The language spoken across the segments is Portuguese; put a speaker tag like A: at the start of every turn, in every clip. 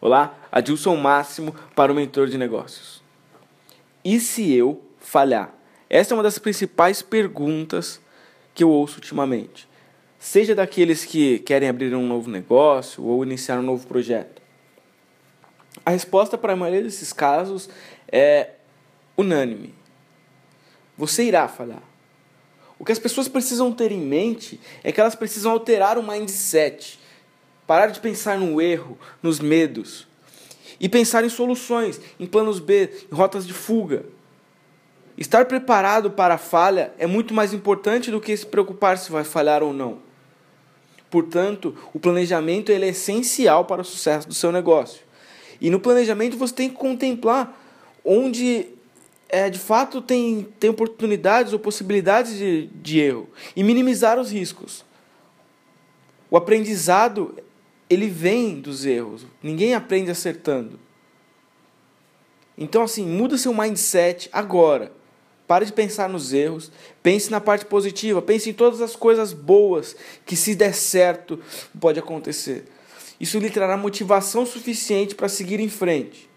A: Olá, Adilson Máximo para o Mentor de Negócios. E se eu falhar? Essa é uma das principais perguntas que eu ouço ultimamente. Seja daqueles que querem abrir um novo negócio ou iniciar um novo projeto. A resposta para a maioria desses casos é unânime. Você irá falhar. O que as pessoas precisam ter em mente é que elas precisam alterar o mindset Parar de pensar no erro, nos medos. E pensar em soluções, em planos B, em rotas de fuga. Estar preparado para a falha é muito mais importante do que se preocupar se vai falhar ou não. Portanto, o planejamento ele é essencial para o sucesso do seu negócio. E no planejamento você tem que contemplar onde é, de fato tem, tem oportunidades ou possibilidades de, de erro e minimizar os riscos. O aprendizado ele vem dos erros. Ninguém aprende acertando. Então, assim, muda seu mindset agora. Pare de pensar nos erros, pense na parte positiva, pense em todas as coisas boas que, se der certo, pode acontecer. Isso lhe trará motivação suficiente para seguir em frente.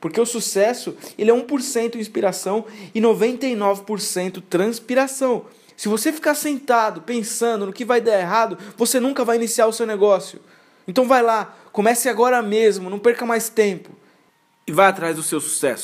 A: Porque o sucesso ele é 1% inspiração e 99% transpiração. Se você ficar sentado pensando no que vai dar errado, você nunca vai iniciar o seu negócio. Então vai lá, comece agora mesmo, não perca mais tempo e vá atrás do seu sucesso.